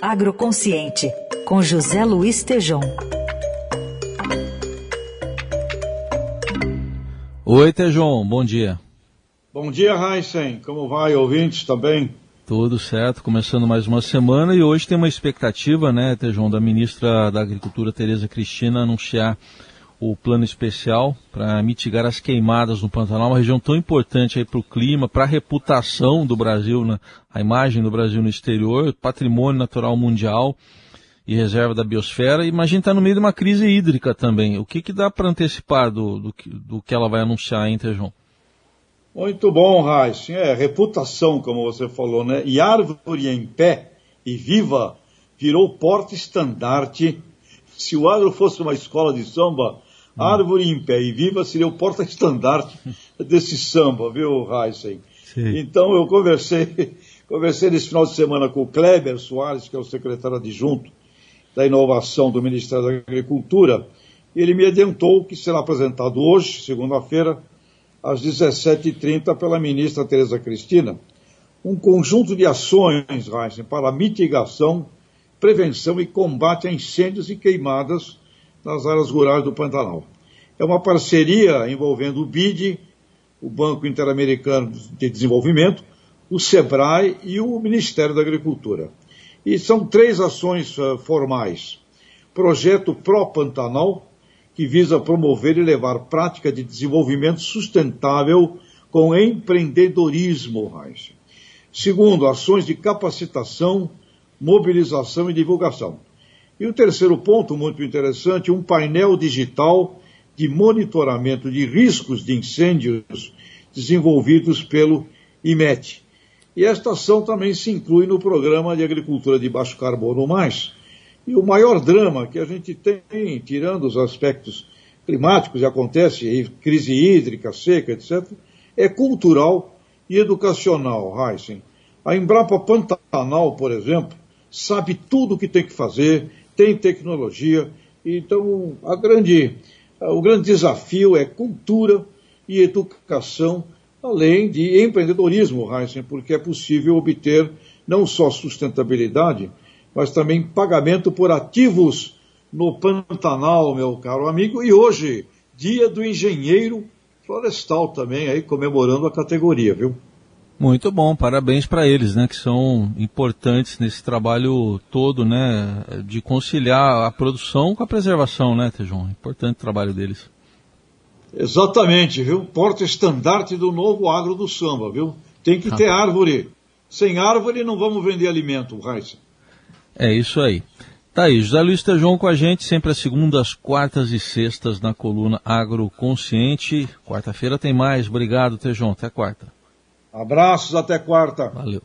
Agroconsciente, com José Luiz Tejom. Oi, Tejom, bom dia. Bom dia, Heisen. Como vai, ouvintes também? Tudo certo, começando mais uma semana e hoje tem uma expectativa, né, Tejão, da ministra da Agricultura, Tereza Cristina, anunciar o plano especial para mitigar as queimadas no Pantanal, uma região tão importante para o clima, para a reputação do Brasil, né, a imagem do Brasil no exterior, patrimônio natural mundial e reserva da biosfera. Imagina estar tá no meio de uma crise hídrica também. O que, que dá para antecipar do, do, do, que ela vai anunciar, hein, Tejão? Muito bom, Raíssa. É, reputação, como você falou, né? E árvore em pé e viva virou porta-estandarte. Se o agro fosse uma escola de samba. Árvore em pé e viva seria o porta-estandarte desse samba, viu, Heisen? Então eu conversei, conversei nesse final de semana com o Kleber Soares, que é o secretário adjunto da inovação do Ministério da Agricultura, e ele me adiantou que será apresentado hoje, segunda-feira, às 17h30 pela ministra Tereza Cristina, um conjunto de ações, Heisen, para mitigação, prevenção e combate a incêndios e queimadas nas áreas rurais do Pantanal. É uma parceria envolvendo o BID, o Banco Interamericano de Desenvolvimento, o SEBRAE e o Ministério da Agricultura. E são três ações uh, formais. Projeto Pro Pantanal, que visa promover e levar prática de desenvolvimento sustentável com empreendedorismo. Segundo, ações de capacitação, mobilização e divulgação. E o terceiro ponto, muito interessante, um painel digital de monitoramento de riscos de incêndios desenvolvidos pelo IMET. E esta ação também se inclui no programa de agricultura de baixo carbono mais, e o maior drama que a gente tem, tirando os aspectos climáticos, e acontece, crise hídrica, seca, etc., é cultural e educacional, Heisen. A Embrapa Pantanal, por exemplo, sabe tudo o que tem que fazer, tem tecnologia, então a grande, o grande desafio é cultura e educação, além de empreendedorismo, Heisen, porque é possível obter não só sustentabilidade, mas também pagamento por ativos no Pantanal, meu caro amigo. E hoje, dia do engenheiro florestal também, aí comemorando a categoria, viu? Muito bom, parabéns para eles, né, que são importantes nesse trabalho todo, né, de conciliar a produção com a preservação, né, Tejon? Importante o trabalho deles. Exatamente, viu? Porta-estandarte do novo agro do samba, viu? Tem que ah. ter árvore. Sem árvore não vamos vender alimento, Raíssa. É isso aí. Tá aí, José Luiz Tejon com a gente, sempre às segundas, quartas e sextas na coluna Agroconsciente. Quarta-feira tem mais. Obrigado, Tejon. Até quarta. Abraços, até quarta. Valeu.